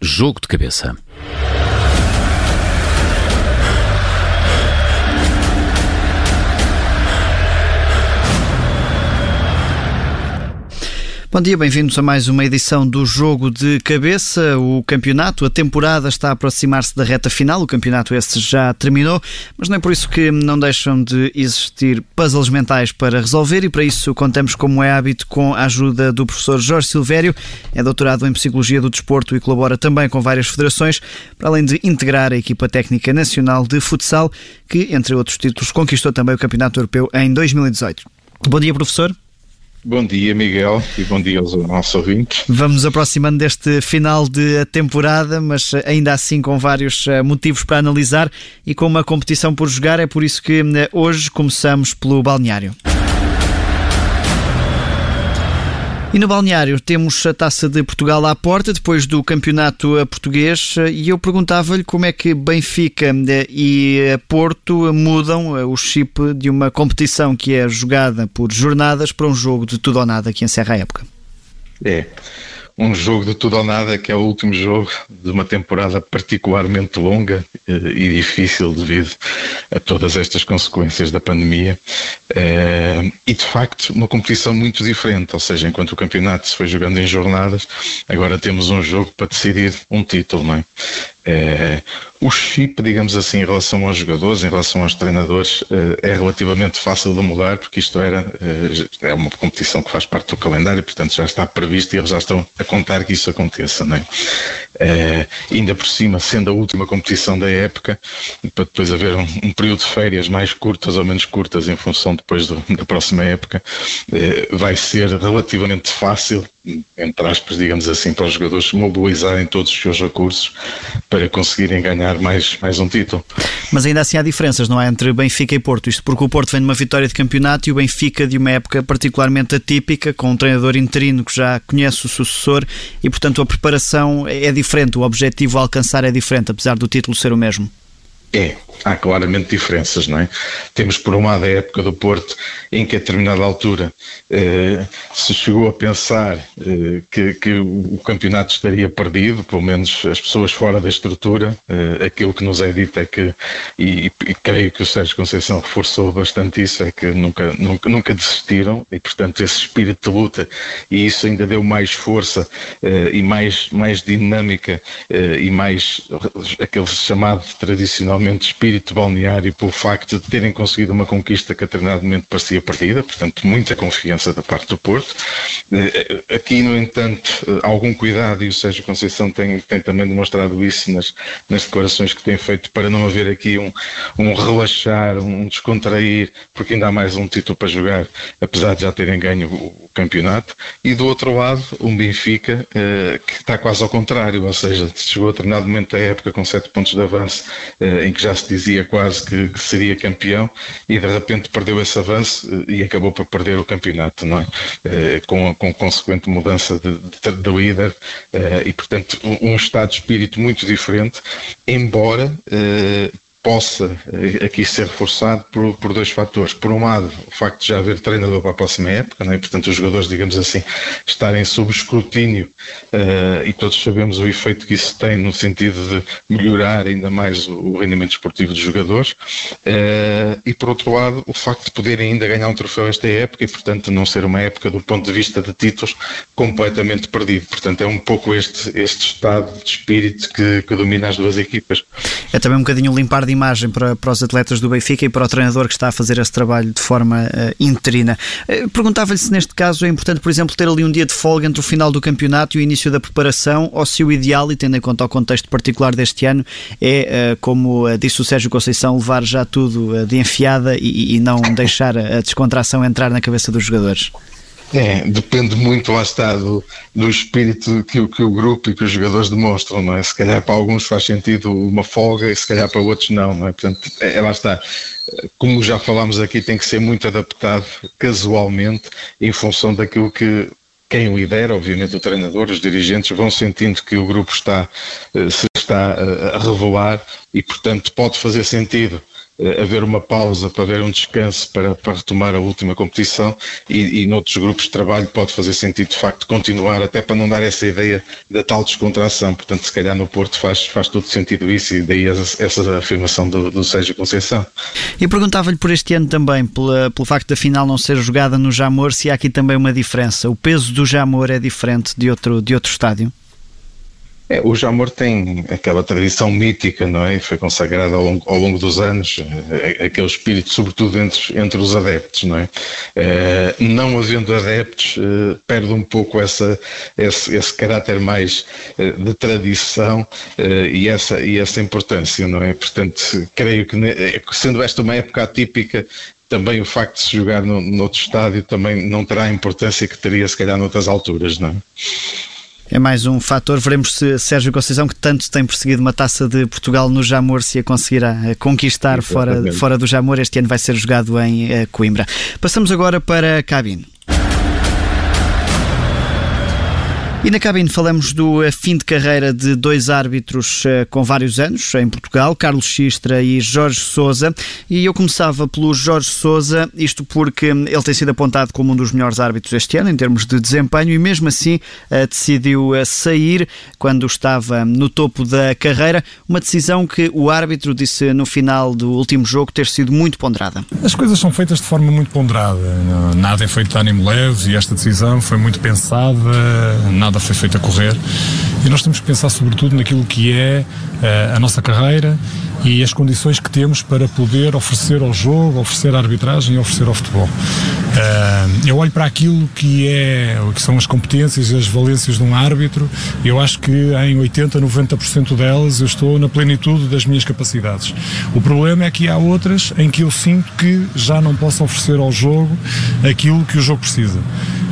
Jogo de cabeça. Bom dia, bem-vindos a mais uma edição do Jogo de Cabeça. O campeonato, a temporada está a aproximar-se da reta final. O campeonato esse já terminou, mas não é por isso que não deixam de existir puzzles mentais para resolver e para isso contamos, como é hábito, com a ajuda do professor Jorge Silvério. É doutorado em Psicologia do Desporto e colabora também com várias federações, para além de integrar a equipa técnica nacional de futsal, que, entre outros títulos, conquistou também o Campeonato Europeu em 2018. Bom dia, professor. Bom dia, Miguel, e bom dia aos nossos ouvintes. Vamos aproximando deste final de temporada, mas ainda assim com vários eh, motivos para analisar e com uma competição por jogar. É por isso que eh, hoje começamos pelo balneário. E no balneário temos a Taça de Portugal à porta, depois do campeonato português, e eu perguntava-lhe como é que Benfica eh, e Porto mudam eh, o chip de uma competição que é jogada por jornadas para um jogo de tudo ou nada que encerra a época. É um jogo de tudo ou nada, que é o último jogo de uma temporada particularmente longa eh, e difícil devido a todas estas consequências da pandemia. Eh, e de facto, uma competição muito diferente, ou seja, enquanto o campeonato se foi jogando em jornadas, agora temos um jogo para decidir um título, não é? É, o chip, digamos assim, em relação aos jogadores, em relação aos treinadores, é relativamente fácil de mudar, porque isto era é uma competição que faz parte do calendário, portanto já está previsto e eles já estão a contar que isso aconteça. Não é? É, ainda por cima, sendo a última competição da época, para depois haver um, um período de férias mais curtas ou menos curtas em função depois do, da próxima época, é, vai ser relativamente fácil, entre aspas, digamos assim, para os jogadores mobilizarem todos os seus recursos para conseguirem ganhar mais, mais um título. Mas ainda assim há diferenças, não é? Entre Benfica e Porto. Isto porque o Porto vem de uma vitória de campeonato e o Benfica de uma época particularmente atípica, com um treinador interino que já conhece o sucessor e, portanto, a preparação é diferente, o objetivo a alcançar é diferente, apesar do título ser o mesmo. É, há claramente diferenças, não é? Temos por um lado a época do Porto em que a determinada altura eh, se chegou a pensar eh, que, que, o campeonato estaria perdido, pelo menos as pessoas fora da estrutura, eh, aquilo que nos é dito é que, e, e, creio que o Sérgio Conceição reforçou bastante isso, é que nunca, nunca, nunca desistiram e portanto esse espírito de luta e isso ainda deu mais força eh, e mais, mais dinâmica eh, e mais aquele chamado tradicional realmente espírito balneário pelo facto de terem conseguido uma conquista que a determinado momento parecia perdida, portanto, muita confiança da parte do Porto. Eh, aqui, no entanto, eh, algum cuidado, e o Sérgio Conceição tem, tem também demonstrado isso nas, nas declarações que tem feito, para não haver aqui um, um relaxar, um descontrair, porque ainda há mais um título para jogar, apesar de já terem ganho o campeonato. E do outro lado, um Benfica eh, que está quase ao contrário, ou seja, chegou a determinado momento da época com sete pontos de avanço em que já se dizia quase que, que, seria campeão e de repente perdeu esse avanço eh, e acabou por perder o campeonato, não é? Eh, com, com consequente mudança de, de, de líder eh, e, portanto, um, um estado de espírito muito diferente, embora possa eh, aqui ser reforçado por, por dois fatores. Por um lado, o facto de já haver treinador para a próxima época, não é? portanto, os jogadores, digamos assim, estarem sob escrutínio uh, e todos sabemos o efeito que isso tem no sentido de melhorar ainda mais o, o rendimento esportivo dos jogadores. Uh, e por outro lado, o facto de poderem ainda ganhar um troféu esta época e, portanto, não ser uma época do ponto de vista de títulos completamente perdido. Portanto, é um pouco este, este estado de espírito que, que domina as duas equipas. É também um bocadinho limpar de imagem para, para os atletas do Benfica e para o treinador que está a fazer esse trabalho de forma uh, interina. Uh, Perguntava-lhe se neste caso é importante, por exemplo, ter ali um dia de folga entre o final do campeonato e o início da preparação, ou se o ideal, e tendo em conta o contexto particular deste ano, é, uh, como disse o Sérgio Conceição, levar já tudo de enfiada e, e não deixar a descontração entrar na cabeça dos jogadores. É, depende muito, lá está, do, do espírito que, que o grupo e que os jogadores demonstram, não é? Se calhar para alguns faz sentido uma folga e se calhar para outros não, não é? Portanto, é, é lá está. Como já falámos aqui, tem que ser muito adaptado casualmente em função daquilo que quem lidera, obviamente o treinador, os dirigentes vão sentindo que o grupo está, eh, se está eh, a revelar e, portanto, pode fazer sentido haver uma pausa para haver um descanso para, para retomar a última competição e, e noutros grupos de trabalho pode fazer sentido de facto continuar até para não dar essa ideia da tal descontração. Portanto, se calhar no Porto faz, faz todo sentido isso e daí essa, essa afirmação do, do Sérgio Conceição. E perguntava-lhe por este ano também, pela, pelo facto da final não ser jogada no Jamor, se há aqui também uma diferença. O peso do Jamor é diferente de outro, de outro estádio? É, o Jamor tem aquela tradição mítica, não é? Foi consagrada ao longo, ao longo dos anos, é, aquele espírito, sobretudo entre, entre os adeptos, não é? é não havendo adeptos, é, perde um pouco essa, esse, esse caráter mais de tradição e, essa, e essa importância, não é? Portanto, creio que, sendo esta uma época atípica, também o facto de se jogar no, noutro estádio também não terá a importância que teria, se calhar, noutras alturas, não é? É mais um fator. Veremos se Sérgio Conceição, que tanto tem perseguido uma taça de Portugal no Jamor, se a conseguirá eh, conquistar fora, fora do Jamor. Este ano vai ser jogado em eh, Coimbra. Passamos agora para a cabine. E na cabine falamos do eh, fim de carreira de dois árbitros eh, com vários anos em Portugal, Carlos Xistra e Jorge Sousa. E eu começava pelo Jorge Sousa, isto porque ele tem sido apontado como um dos melhores árbitros este ano em termos de desempenho e mesmo assim eh, decidiu sair quando estava no topo da carreira. Uma decisão que o árbitro disse no final do último jogo ter sido muito ponderada. As coisas são feitas de forma muito ponderada. Nada é feito de ânimo leve e esta decisão foi muito pensada. Nada nada foi feito a correr. E nós temos que pensar sobretudo naquilo que é uh, a nossa carreira e as condições que temos para poder oferecer ao jogo, oferecer à arbitragem e oferecer ao futebol. Uh, eu olho para aquilo que é que são as competências e as valências de um árbitro, eu acho que em 80, 90% delas eu estou na plenitude das minhas capacidades. O problema é que há outras em que eu sinto que já não posso oferecer ao jogo aquilo que o jogo precisa.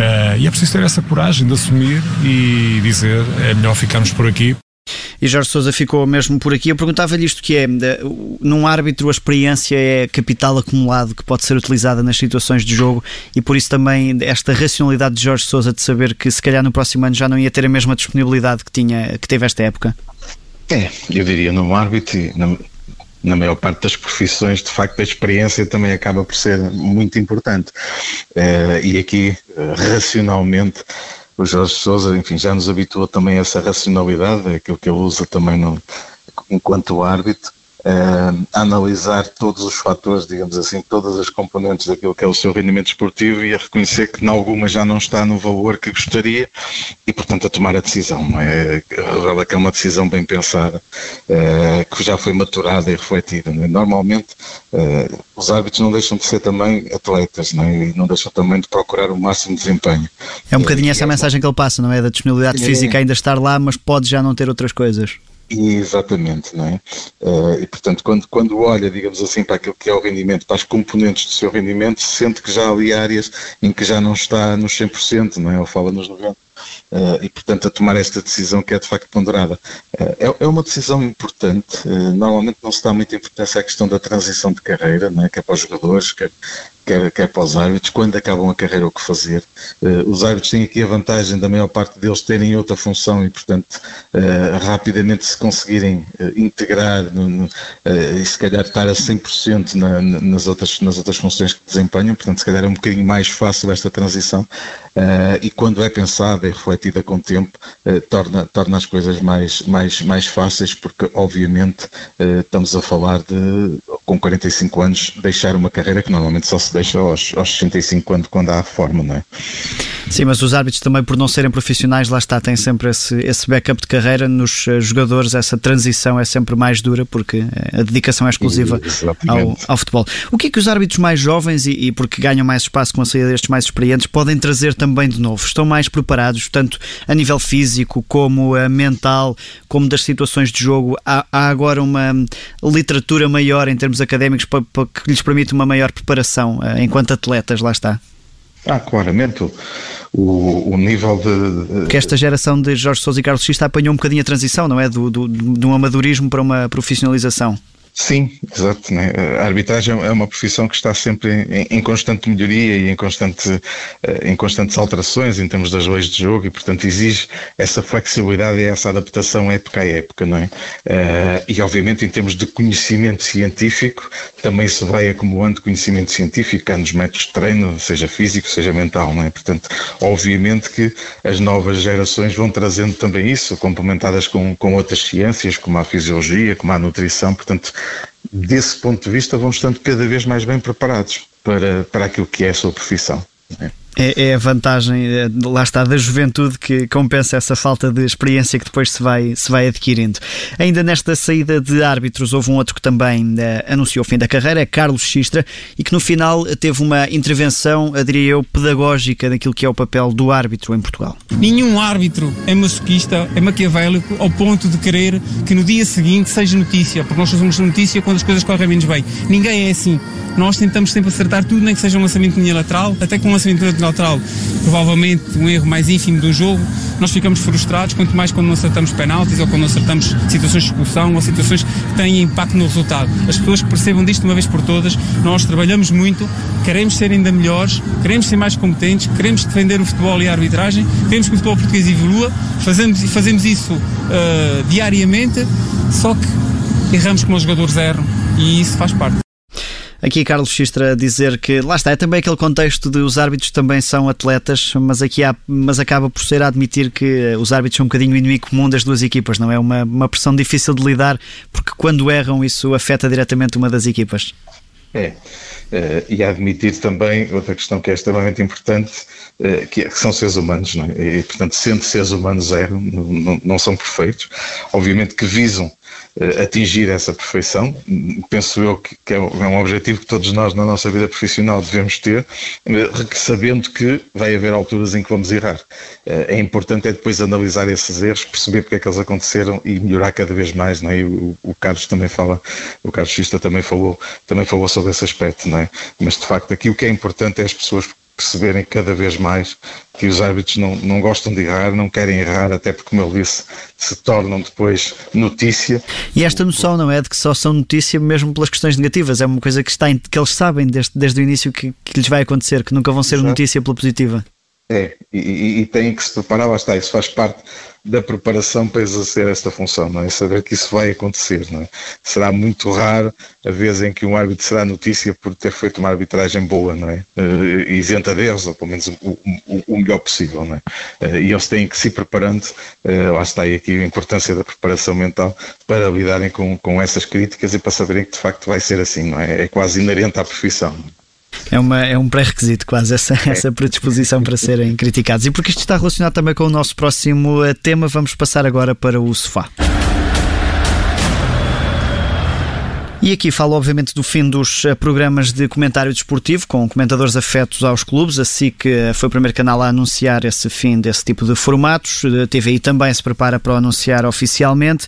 Uh, e é preciso ter essa coragem de assumir e dizer é melhor ficarmos por aqui. E Jorge Sousa ficou mesmo por aqui. Eu perguntava-lhe isto que é, num árbitro a experiência é capital acumulado que pode ser utilizada nas situações de jogo e por isso também esta racionalidade de Jorge Sousa de saber que se calhar no próximo ano já não ia ter a mesma disponibilidade que, tinha, que teve esta época. É, eu diria num árbitro, na maior parte das profissões, de facto, a experiência também acaba por ser muito importante. Uh, e aqui, uh, racionalmente, o Jorge Souza, enfim, já nos habituou também a essa racionalidade, é aquilo que ele usa também no, enquanto árbitro, uh, analisar todos os fatores, digamos assim, todas as componentes daquilo que é o seu rendimento esportivo e a reconhecer que em alguma já não está no valor que gostaria e, portanto, a tomar a decisão. É? Revela que é uma decisão bem pensada, uh, que já foi maturada e refletida. É? Normalmente, uh, os árbitros não deixam de ser também atletas não é? e não deixam também de procurar o máximo desempenho. É um bocadinho essa é mensagem que ele passa, não é? Da disponibilidade física ainda estar lá, mas pode já não ter outras coisas. Exatamente, não é? Uh, e portanto, quando, quando olha, digamos assim, para aquilo que é o rendimento, para as componentes do seu rendimento, sente que já há ali áreas em que já não está nos 100%, não é? Ou fala nos 90%. Uh, e, portanto, a tomar esta decisão que é de facto ponderada. Uh, é, é, uma decisão importante. Uh, normalmente não se dá muita importância à questão da transição de carreira, né, quer para os jogadores, quer, quer, quer para os árbitros, quando acabam a carreira o que fazer. os árbitros têm aqui a vantagem da maior parte deles terem outra função e, portanto, rapidamente se conseguirem integrar no, no, e se calhar estar a 100% na, nas, outras, nas outras funções que desempenham, portanto, se calhar é um bocadinho mais fácil esta transição. e quando é pensada e refletida com o tempo, eh, torna, torna as coisas mais, mais, mais fáceis, porque obviamente eh, estamos a falar de, com 45 anos, deixar uma carreira que normalmente só se deixa aos, aos 65 quando, quando há a forma, não é? Sim, mas os árbitros também, por não serem profissionais, lá está, têm sempre esse, esse backup de carreira. Nos eh, jogadores, essa transição é sempre mais dura porque a dedicação é exclusiva ao, ao, futebol. O que é que os árbitros mais jovens, e, e, porque ganham mais espaço com a saída destes mais experientes, podem trazer também de novo? Estão mais preparados, tanto a nível físico como uh, mental, como das situações de jogo? Há, há, agora uma literatura maior em termos académicos para, para que lhes permite uma maior preparação enquanto atletas, lá está. Ah, claramente. O, o nível de. Que esta geração de Jorge Sousa e Carlos Xista apanhou um bocadinho a transição, não é? Do, do, de um amadorismo para uma profissionalização. Sim, exato. Né? A arbitragem é uma profissão que está sempre em, em constante melhoria e em, constante, eh, em constantes alterações em termos das leis de jogo e, portanto, exige essa flexibilidade e essa adaptação época a época, não é? Uh, e, obviamente, em termos de conhecimento científico, também se vai acumulando conhecimento científico, há nos métodos de treino, seja físico, seja mental, não é? Portanto, obviamente que as novas gerações vão trazendo também isso, complementadas com, com outras ciências, como a fisiologia, como a nutrição, portanto, desse ponto de vista, vão estando cada vez mais bem preparados para, para aquilo que é a sua profissão. É? É, é, a vantagem, é, lá está, da juventude que compensa essa falta de experiência que depois se vai, se vai adquirindo. Ainda nesta saída de árbitros, houve um outro que também eh, anunciou o fim da carreira, Carlos Xistra, e que no final teve uma intervenção, diria eu, pedagógica daquilo que é o papel do árbitro em Portugal. Nenhum árbitro é masoquista, é maquiavélico, ao ponto de querer que no dia seguinte seja notícia, porque nós fazemos notícia quando as coisas correm menos bem. Ninguém é assim. Nós tentamos sempre acertar tudo, nem que seja um lançamento de linha lateral, até com um lançamento de linha lateral, provavelmente um erro mais ínfimo do jogo, nós ficamos frustrados, quanto mais quando não acertamos penaltis ou quando não acertamos situações de expulsão ou situações que têm impacto no resultado. As pessoas percebam disto de uma vez por todas, nós trabalhamos muito, queremos ser ainda melhores, queremos ser mais competentes, queremos defender o futebol e a arbitragem, queremos que o futebol português evolua, fazemos, fazemos isso uh, diariamente, só que erramos como os jogadores erram e isso faz parte. Aqui Carlos Xistra a dizer que lá está, é também aquele contexto de os árbitros também são atletas, mas aqui há, mas acaba por ser a admitir que os árbitros são um bocadinho inimigo comum das duas equipas, não é? Uma, uma pressão difícil de lidar, porque quando erram isso afeta diretamente uma das equipas. É, uh, e admitir também outra questão que é extremamente importante, uh, que, é, que, são seres humanos, não é? E, portanto, sendo seres humanos erram, não, não, não são perfeitos, obviamente que visam atingir essa perfeição, penso eu que, que, é um objetivo que todos nós na nossa vida profissional devemos ter, sabendo que vai haver alturas em que vamos errar. é importante é depois analisar esses erros, perceber porque é que eles aconteceram e melhorar cada vez mais, não é? O, o Carlos também fala, o Carlos Xista também falou, também falou sobre esse aspecto, não é? Mas de facto aqui o que é importante é as pessoas perceberem cada vez mais que os árbitros não, não gostam de errar, não querem errar, até porque, como eu disse, se tornam depois notícia. E esta noção não é de que só são notícia mesmo pelas questões negativas, é uma coisa que, está em, que eles sabem desde, desde o início que, que lhes vai acontecer, que nunca vão ser Exato. notícia pela positiva. É, e, e, e têm que se preparar, lá está, isso faz parte da preparação para exercer esta função, não é? Saber que isso vai acontecer, não é? Será muito raro a vez em que um árbitro será notícia por ter feito uma arbitragem boa, não é? Uh, isenta de erros, ou pelo menos o, o, o melhor possível, não é? Uh, e eles têm que se preparando, uh, lá está aí aqui a importância da preparação mental para lidarem com, com essas críticas e para saberem que de facto vai ser assim, não é? É quase inerente à profissão. É, uma, é um pré-requisito quase essa, é. essa predisposição para serem criticados. E porque isto está relacionado também com o nosso próximo eh, tema, vamos passar agora para o sofá. E aqui falo, obviamente, do fim dos eh, programas de comentário desportivo, com comentadores afetos aos clubes. A SIC eh, foi o primeiro canal a anunciar esse fim desse tipo de formatos. A TVI também se prepara para o anunciar oficialmente.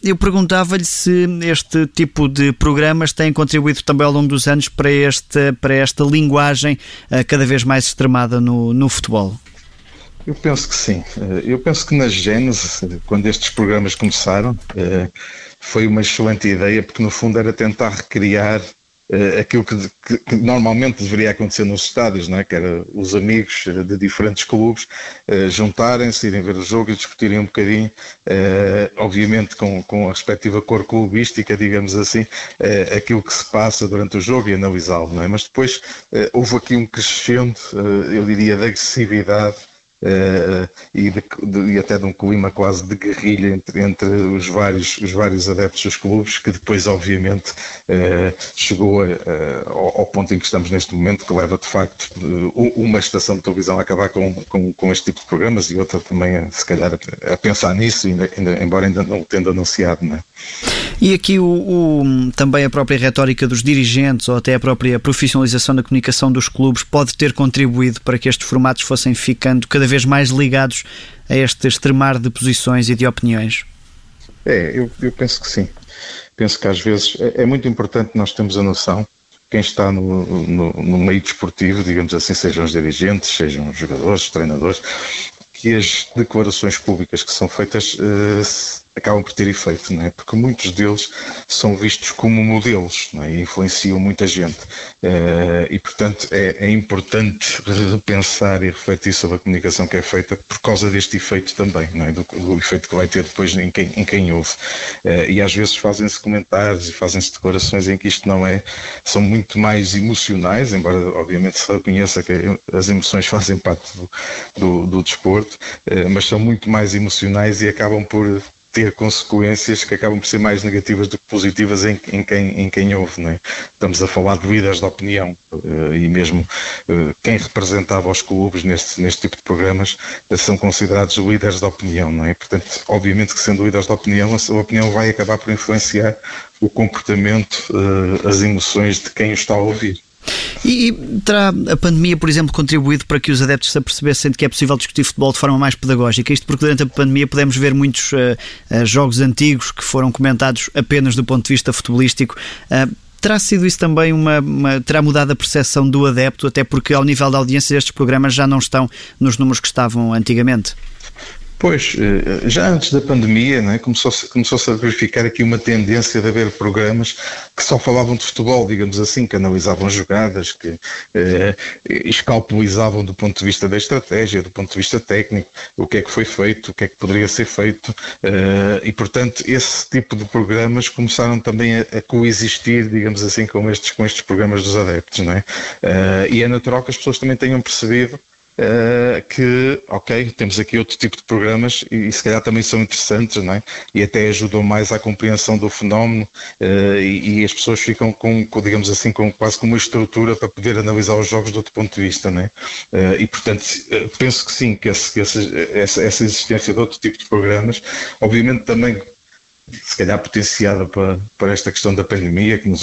Eu perguntava-lhe se este tipo de programas têm contribuído também ao longo dos anos para, este, para esta linguagem eh, cada vez mais extremada no, no futebol. Eu penso que sim. Eu penso que na Gênese, quando estes programas começaram, foi uma excelente ideia, porque no fundo era tentar recriar uh, aquilo que, que, que, normalmente deveria acontecer nos estádios, não é? que era os amigos de diferentes clubes uh, juntarem-se, irem ver o jogo e discutirem um bocadinho, uh, obviamente com, com a respectiva cor clubística, digamos assim, aquilo que se passa durante o jogo e analisá-lo, é? Mas depois houve aqui um crescendo, eu diria, de agressividade e, de, de, e, até de um clima quase de guerrilha entre, entre os, vários, os vários adeptos dos clubes, que depois, obviamente, uh, chegou a, ao, ao, ponto em que estamos neste momento, que leva de facto uma estação de televisão a acabar com, com, com este tipo de programas e outra também, a, se calhar, a, a pensar nisso, ainda, ainda, embora ainda não o tendo anunciado. Não é? E aqui o, o, também a própria retórica dos dirigentes ou até a própria profissionalização da comunicação dos clubes pode ter contribuído para que estes formatos fossem ficando cada vez mais ligados a este extremar de posições e de opiniões? É, eu, eu penso que sim. Penso que às vezes é, é muito importante nós termos a noção quem está no, no, no, meio desportivo, digamos assim, sejam os dirigentes, sejam os jogadores, os treinadores, que as declarações públicas que são feitas uh, acabam por ter efeito, não é? porque muitos deles são vistos como modelos não é? e influenciam muita gente. Uh, e, portanto, é, é, importante repensar e refletir sobre a comunicação que é feita por causa deste efeito também, não é? do, do efeito que vai ter depois em quem, em quem ouve. Uh, e às vezes fazem-se comentários e fazem-se declarações em que isto não é, são muito mais emocionais, embora obviamente se reconheça que as emoções fazem parte do, do, do desporto, uh, mas são muito mais emocionais e acabam por ter consequências que acabam por ser mais negativas do que positivas em, em quem, em quem ouve. É? Estamos a falar de líderes de opinião uh, e mesmo uh, quem representava os clubes neste, neste tipo de programas uh, são considerados líderes de opinião. Não é? Portanto, obviamente que sendo líderes de opinião, a sua opinião vai acabar por influenciar o comportamento, as emoções de quem o está a ouvir. E, e, terá a pandemia, por exemplo, contribuído para que os adeptos se apercebessem de que é possível discutir futebol de forma mais pedagógica? Isto porque durante a pandemia podemos ver muitos uh, uh, jogos antigos que foram comentados apenas do ponto de vista futebolístico. Uh, terá sido isso também uma, uma, terá mudado a percepção do adepto, até porque ao nível da audiência estes programas já não estão nos números que estavam antigamente? Pois, eh, já antes da pandemia, né, começou-se começou a verificar aqui uma tendência de haver programas que só falavam de futebol, digamos assim, que analisavam jogadas, que eh, escalpelizavam do ponto de vista da estratégia, do ponto de vista técnico, o que é que foi feito, o que é que poderia ser feito, eh, e portanto esse tipo de programas começaram também a, a, coexistir, digamos assim, com estes, com estes programas dos adeptos, não é? Eh, e é natural que as pessoas também tenham percebido Uh, que, ok, temos aqui outro tipo de programas e, e, se calhar também são interessantes, não é? E até ajudam mais à compreensão do fenómeno uh, e, e, as pessoas ficam com, com, digamos assim, com quase com uma estrutura para poder analisar os jogos de outro ponto de vista, não é? Uh, e portanto, penso que sim, que, esse, que essa, essa existência de outro tipo de programas, obviamente também se calhar potenciada para, para esta questão da pandemia que nos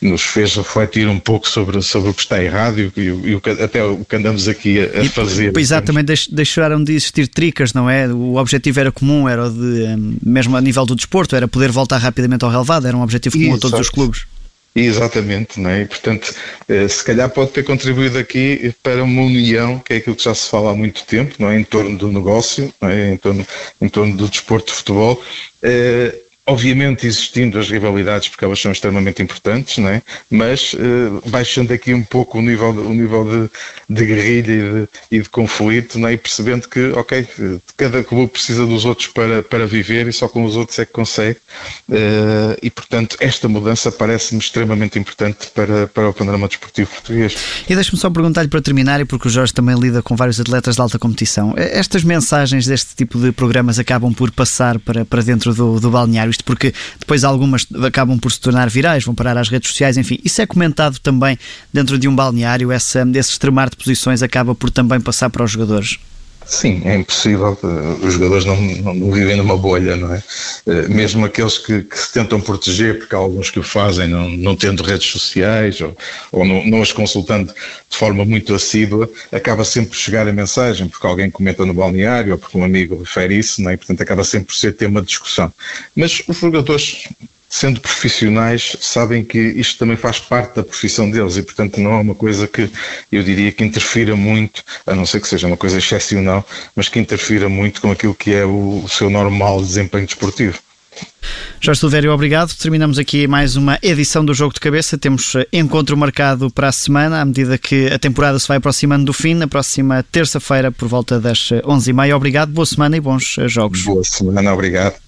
nos fez refletir um pouco sobre, sobre o que está errado e, e, e o que, até o que andamos aqui a, a fazer. Exatamente, deixaram de existir tricas, não é? O objetivo era comum, era de, mesmo a nível do desporto, era poder voltar rapidamente ao relevado, era um objetivo comum Exato. a todos os clubes. Exatamente, não é? E, portanto, eh, se calhar pode ter contribuído aqui para uma união, que é aquilo que já se fala há muito tempo, não é? Em torno do negócio, é? em, torno, em torno do desporto de futebol. Eh, Obviamente existindo as rivalidades, porque elas são extremamente importantes, não é? mas uh, baixando aqui um pouco o nível, o nível de, de guerrilha e de, e de conflito não é? e percebendo que, ok, cada clube precisa dos outros para, para viver e só com os outros é que consegue. Uh, e, portanto, esta mudança parece-me extremamente importante para, para o panorama desportivo português. E deixe-me só perguntar-lhe para terminar, e porque o Jorge também lida com vários atletas de alta competição, estas mensagens deste tipo de programas acabam por passar para, para dentro do, do balneário? Isto porque depois algumas acabam por se tornar virais, vão parar às redes sociais, enfim. Isso é comentado também dentro de um balneário, essa, esse extremar de posições acaba por também passar para os jogadores. Sim, é impossível. Os jogadores não, não, não, vivem numa bolha, não é? Eh, mesmo aqueles que, que, se tentam proteger, porque há alguns que o fazem não, não tendo redes sociais ou, ou não, não, as consultando de forma muito assídua, acaba sempre por chegar a mensagem, porque alguém comenta no balneário ou porque um amigo refere isso, não é? E, portanto, acaba sempre por ser tema de discussão. Mas os jogadores sendo profissionais, sabem que isto também faz parte da profissão deles e, portanto, não é uma coisa que eu diria que interfira muito, a não ser que seja uma coisa excepcional, mas que interfira muito com aquilo que é o, o seu normal desempenho desportivo. Jorge Silvério, obrigado. Terminamos aqui mais uma edição do Jogo de Cabeça. Temos eh, encontro marcado para a semana, à medida que a temporada se vai aproximando do fim, na próxima terça-feira, por volta das 11h30. Eh, obrigado, boa semana e bons eh, jogos. Boa semana, obrigado.